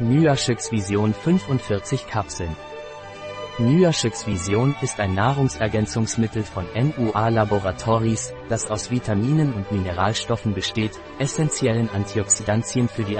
Nyascheks Vision 45 Kapseln. Nyascheks Vision ist ein Nahrungsergänzungsmittel von NUA Laboratories, das aus Vitaminen und Mineralstoffen besteht, essentiellen Antioxidantien für die